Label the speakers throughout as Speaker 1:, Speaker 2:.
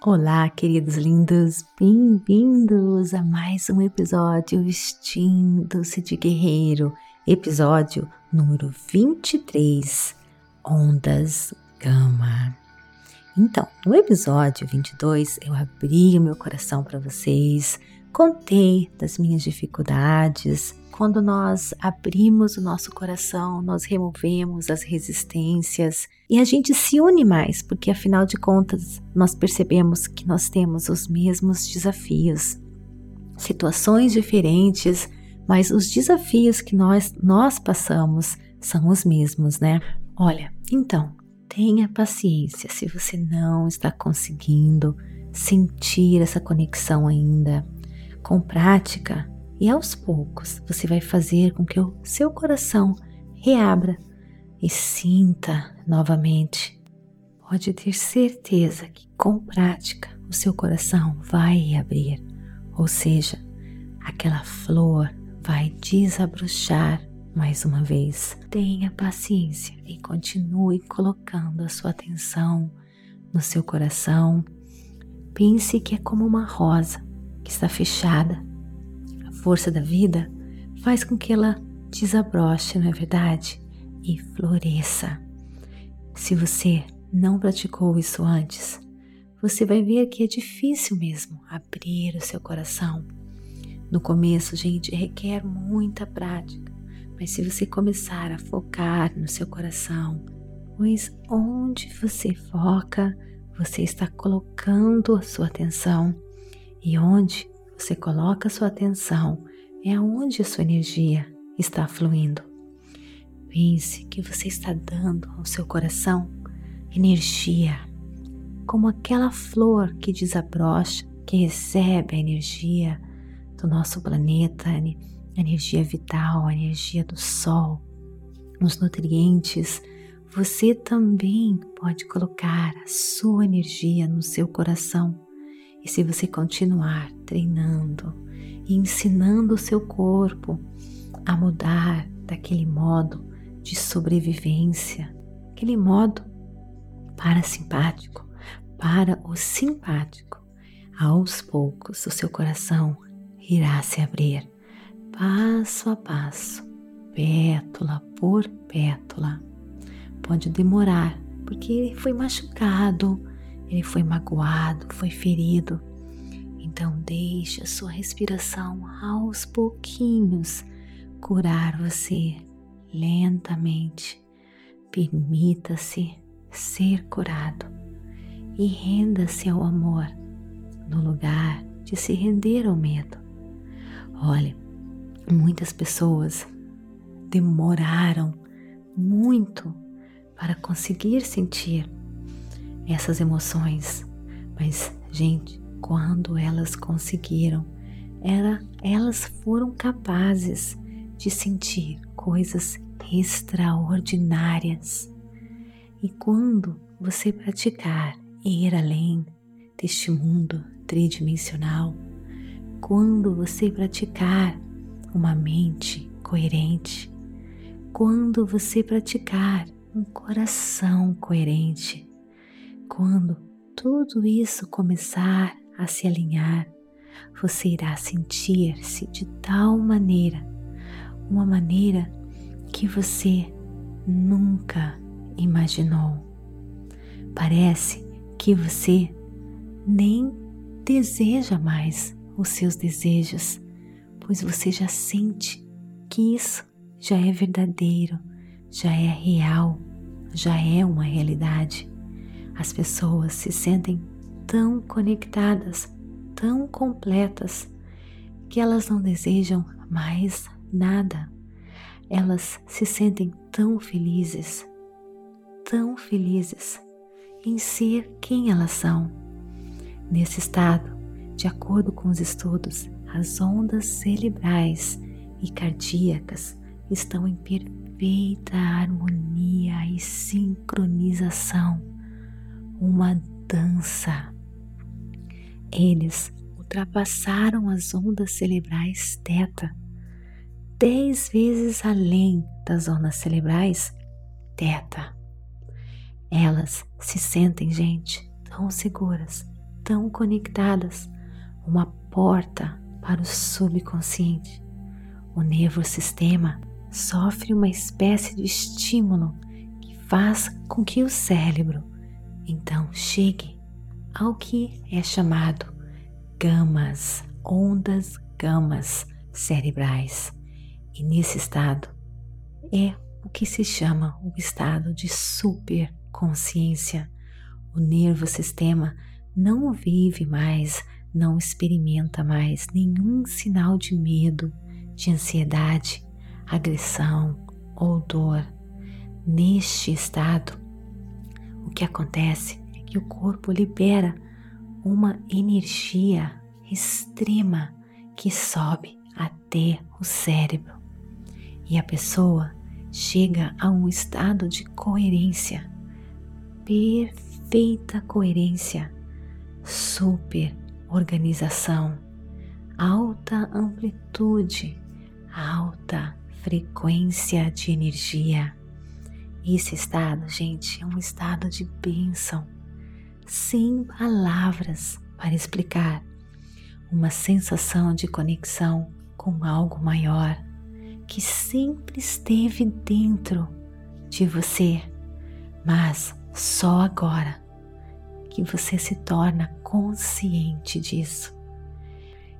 Speaker 1: Olá, queridos lindos, bem-vindos a mais um episódio Vestindo-se de Guerreiro, episódio número 23, Ondas Gama. Então, no episódio 22, eu abri o meu coração para vocês, contei das minhas dificuldades, quando nós abrimos o nosso coração, nós removemos as resistências e a gente se une mais, porque afinal de contas nós percebemos que nós temos os mesmos desafios, situações diferentes, mas os desafios que nós nós passamos são os mesmos, né? Olha, então, tenha paciência se você não está conseguindo sentir essa conexão ainda. Com prática, e aos poucos você vai fazer com que o seu coração reabra e sinta novamente. Pode ter certeza que com prática o seu coração vai abrir, ou seja, aquela flor vai desabrochar mais uma vez. Tenha paciência e continue colocando a sua atenção no seu coração. Pense que é como uma rosa que está fechada força da vida faz com que ela desabroche, não é verdade? E floresça. Se você não praticou isso antes, você vai ver que é difícil mesmo abrir o seu coração. No começo, gente, requer muita prática, mas se você começar a focar no seu coração, pois onde você foca, você está colocando a sua atenção e onde você coloca sua atenção é aonde a sua energia está fluindo. Pense que você está dando ao seu coração energia, como aquela flor que desabrocha, que recebe a energia do nosso planeta, a energia vital, a energia do sol, os nutrientes. Você também pode colocar a sua energia no seu coração e se você continuar treinando e ensinando o seu corpo a mudar daquele modo de sobrevivência, aquele modo parasimpático para o simpático, aos poucos o seu coração irá se abrir passo a passo, pétula por pétula. Pode demorar, porque ele foi machucado, ele foi magoado, foi ferido. Então deixe a sua respiração aos pouquinhos curar você lentamente. Permita-se ser curado e renda-se ao amor no lugar de se render ao medo. Olhe, muitas pessoas demoraram muito para conseguir sentir essas emoções. Mas, gente, quando elas conseguiram, era, elas foram capazes de sentir coisas extraordinárias. E quando você praticar ir além deste mundo tridimensional, quando você praticar uma mente coerente, quando você praticar um coração coerente, quando tudo isso começar a se alinhar, você irá sentir-se de tal maneira, uma maneira que você nunca imaginou. Parece que você nem deseja mais os seus desejos, pois você já sente que isso já é verdadeiro, já é real, já é uma realidade. As pessoas se sentem tão conectadas, tão completas, que elas não desejam mais nada. Elas se sentem tão felizes, tão felizes em ser quem elas são. Nesse estado, de acordo com os estudos, as ondas cerebrais e cardíacas estão em perfeita harmonia e sincronização uma dança. Eles ultrapassaram as ondas cerebrais teta, dez vezes além das ondas cerebrais teta. Elas se sentem, gente, tão seguras, tão conectadas, uma porta para o subconsciente. O nervosistema sofre uma espécie de estímulo que faz com que o cérebro então chegue ao que é chamado gamas, ondas gamas cerebrais. E nesse estado é o que se chama o estado de superconsciência. O nervo sistema não vive mais, não experimenta mais nenhum sinal de medo, de ansiedade, agressão ou dor. Neste estado, o que acontece é que o corpo libera uma energia extrema que sobe até o cérebro e a pessoa chega a um estado de coerência, perfeita coerência, super organização, alta amplitude, alta frequência de energia. Esse estado, gente, é um estado de bênção, sem palavras para explicar, uma sensação de conexão com algo maior que sempre esteve dentro de você, mas só agora que você se torna consciente disso.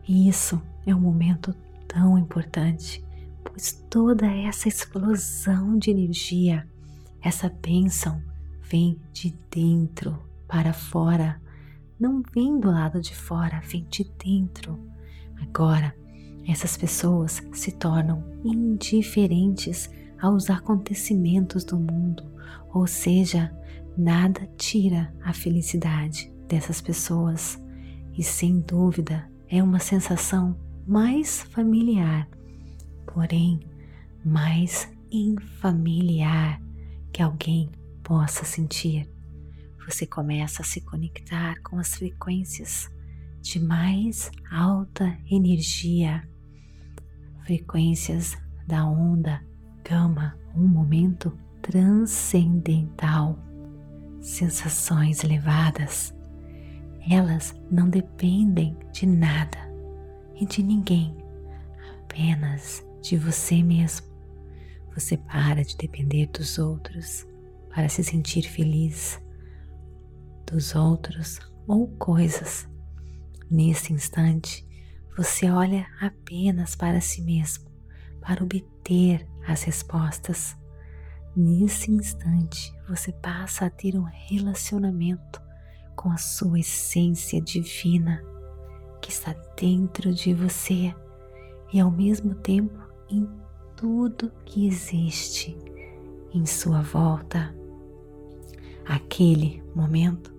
Speaker 1: E isso é um momento tão importante, pois toda essa explosão de energia, essa bênção, vem de dentro para fora, não vem do lado de fora, vem de dentro. Agora, essas pessoas se tornam indiferentes aos acontecimentos do mundo, ou seja, nada tira a felicidade dessas pessoas. E sem dúvida é uma sensação mais familiar, porém mais infamiliar que alguém possa sentir. Você começa a se conectar com as frequências de mais alta energia frequências da onda gama, um momento transcendental, sensações elevadas. Elas não dependem de nada e de ninguém, apenas de você mesmo. Você para de depender dos outros para se sentir feliz, dos outros ou coisas. Nesse instante, você olha apenas para si mesmo para obter as respostas. Nesse instante, você passa a ter um relacionamento com a sua essência divina que está dentro de você e ao mesmo tempo em tudo que existe em sua volta. Aquele momento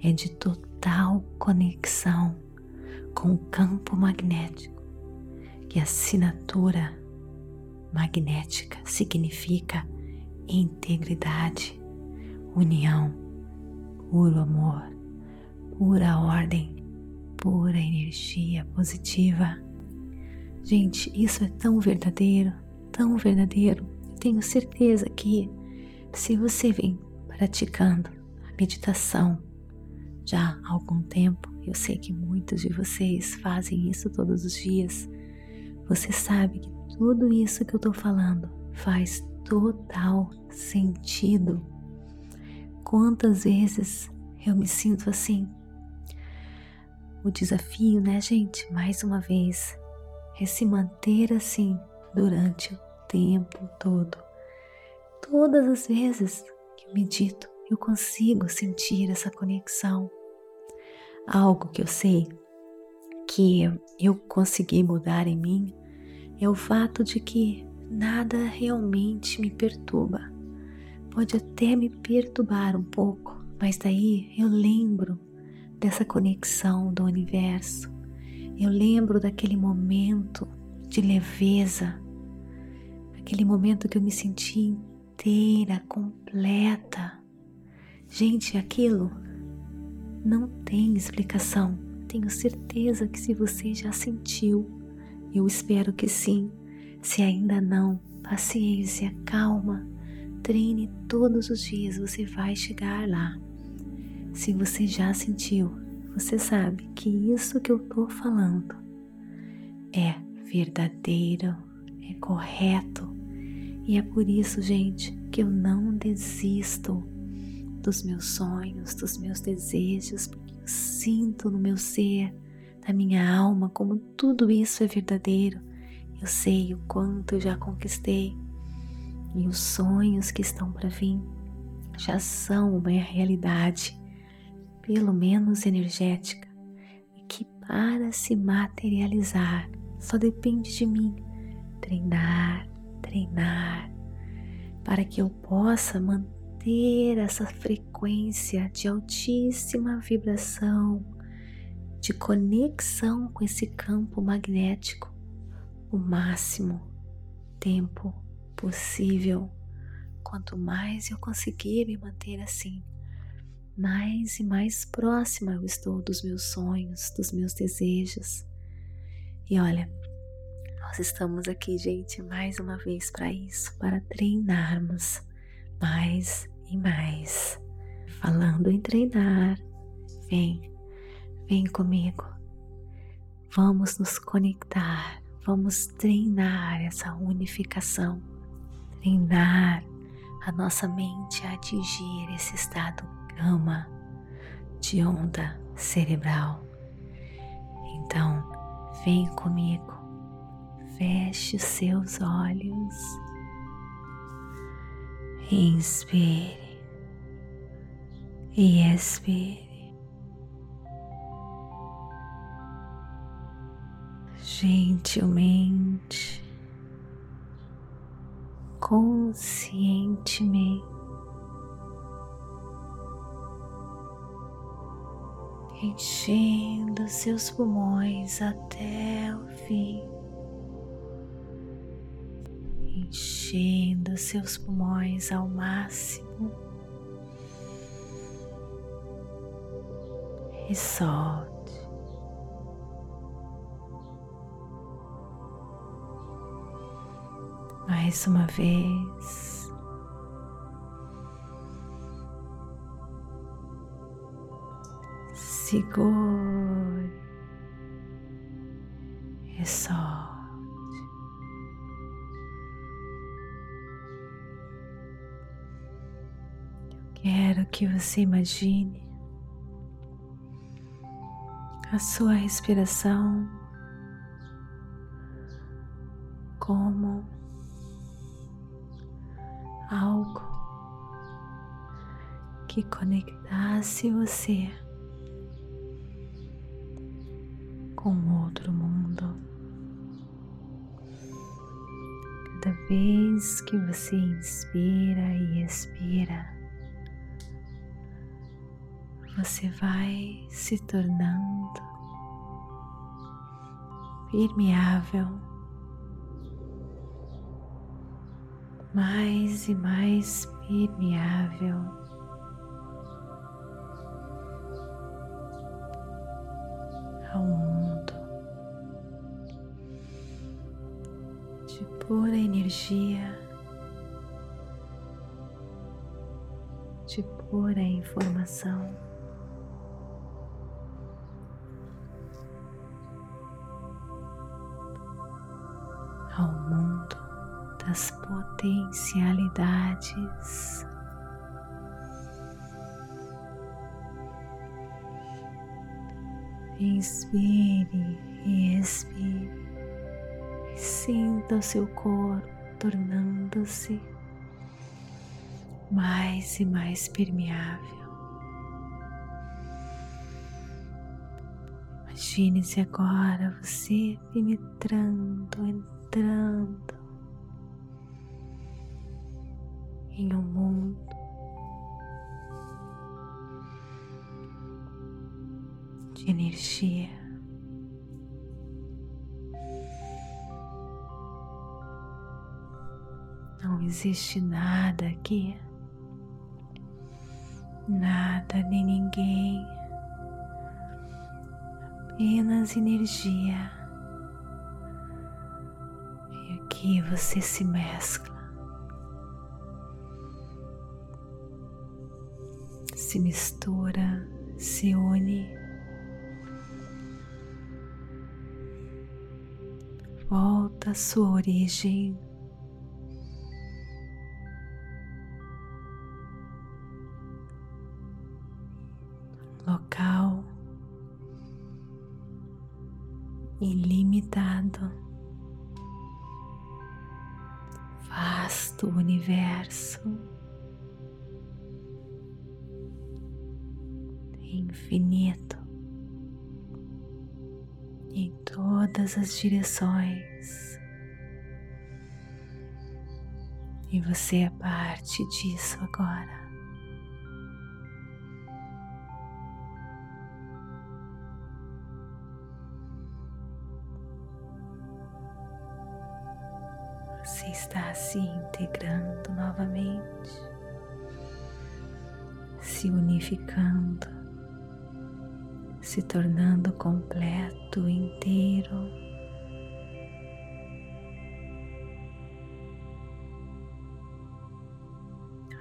Speaker 1: é de total conexão com o campo magnético, que a assinatura magnética significa integridade, união, puro amor, pura ordem, pura energia positiva. Gente, isso é tão verdadeiro, tão verdadeiro. Eu tenho certeza que se você vem praticando a meditação já há algum tempo, eu sei que muitos de vocês fazem isso todos os dias. Você sabe que tudo isso que eu estou falando faz total sentido. Quantas vezes eu me sinto assim? O desafio, né, gente? Mais uma vez, é se manter assim durante tempo todo. Todas as vezes que eu medito, eu consigo sentir essa conexão Algo que eu sei que eu consegui mudar em mim é o fato de que nada realmente me perturba. Pode até me perturbar um pouco, mas daí eu lembro dessa conexão do universo. Eu lembro daquele momento de leveza, aquele momento que eu me senti inteira, completa. Gente, aquilo não tem explicação. Tenho certeza que se você já sentiu, eu espero que sim. Se ainda não, paciência, calma. Treine todos os dias, você vai chegar lá. Se você já sentiu, você sabe que isso que eu tô falando é verdadeiro, é correto. E é por isso, gente, que eu não desisto dos meus sonhos, dos meus desejos, porque eu sinto no meu ser, na minha alma, como tudo isso é verdadeiro. Eu sei o quanto eu já conquistei e os sonhos que estão para vir já são uma realidade, pelo menos energética, que para se materializar só depende de mim treinar, treinar, para que eu possa manter essa frequência de altíssima vibração, de conexão com esse campo magnético o máximo tempo possível. Quanto mais eu conseguir me manter assim, mais e mais próxima eu estou dos meus sonhos, dos meus desejos. E olha, nós estamos aqui, gente, mais uma vez para isso, para treinarmos mais e mais. Falando em treinar, vem, vem comigo. Vamos nos conectar, vamos treinar essa unificação, treinar a nossa mente a atingir esse estado gama de onda cerebral. Então, vem comigo Feche os seus olhos. Inspire e expire. Gentilmente, conscientemente. enchendo seus pulmões até o fim. Enchendo seus pulmões ao máximo e solte. Mais uma vez. Segure e solte. Quero que você imagine a sua respiração como algo que conectasse você com outro mundo. Cada vez que você inspira e expira, você vai se tornando permeável, mais e mais permeável. Ao mundo de pura energia, de pura informação. Das potencialidades. Inspire e expire. Sinta o seu corpo tornando-se mais e mais permeável. Imagine-se agora você penetrando, entrando em um mundo de energia. Não existe nada aqui, nada nem ninguém, apenas energia. aqui você se mescla, se mistura, se une. Volta à sua origem. Local ilimitado, vasto universo. Infinito em todas as direções. E você é parte disso agora. Você está se integrando novamente, se unificando, se tornando completo, inteiro.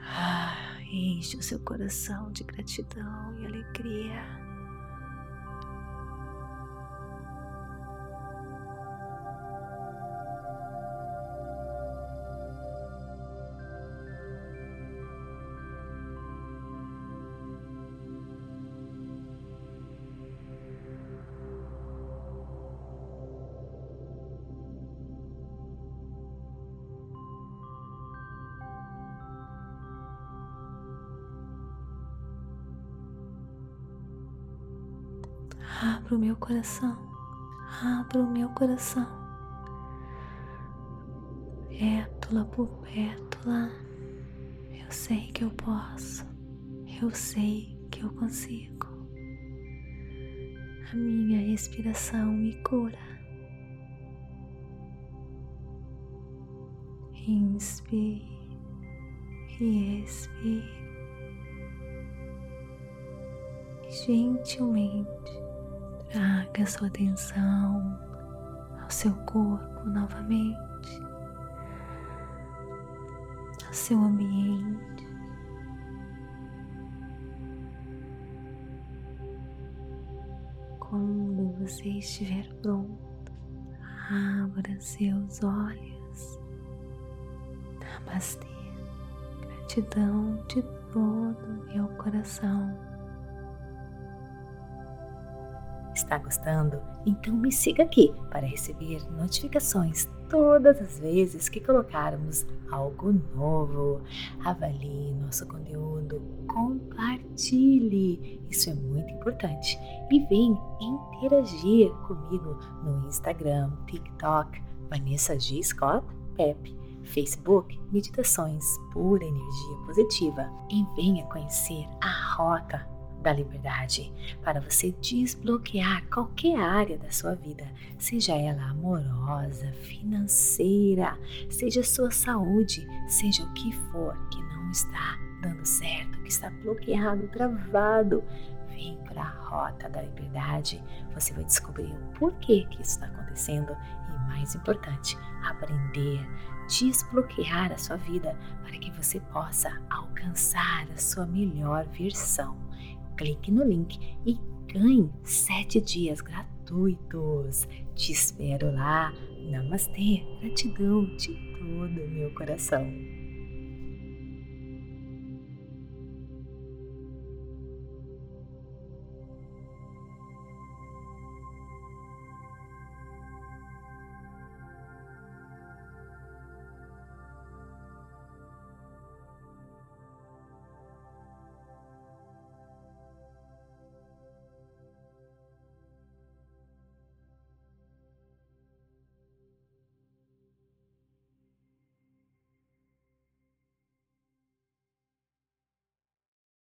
Speaker 1: Ah, enche o seu coração de gratidão e alegria. Abra o meu coração, abra o meu coração, pétula por pétula. Eu sei que eu posso, eu sei que eu consigo. A minha respiração me cura. Inspire e expire gentilmente Traga sua atenção ao seu corpo novamente, ao seu ambiente. Quando você estiver pronto, abra seus olhos. Namastê. Gratidão de todo meu coração. Está gostando? Então me siga aqui para receber notificações todas as vezes que colocarmos algo novo. Avalie nosso conteúdo, compartilhe, isso é muito importante. E vem interagir comigo no Instagram, TikTok, Vanessa G. Scott, Pep, Facebook, Meditações Pura Energia Positiva. E venha conhecer a rota da liberdade para você desbloquear qualquer área da sua vida, seja ela amorosa, financeira, seja sua saúde, seja o que for que não está dando certo, que está bloqueado, travado. Vem para a rota da liberdade, você vai descobrir o porquê que isso está acontecendo e, mais importante, aprender, desbloquear a sua vida para que você possa alcançar a sua melhor versão clique no link e ganhe sete dias gratuitos. Te espero lá. Namastê, gratidão de todo o meu coração.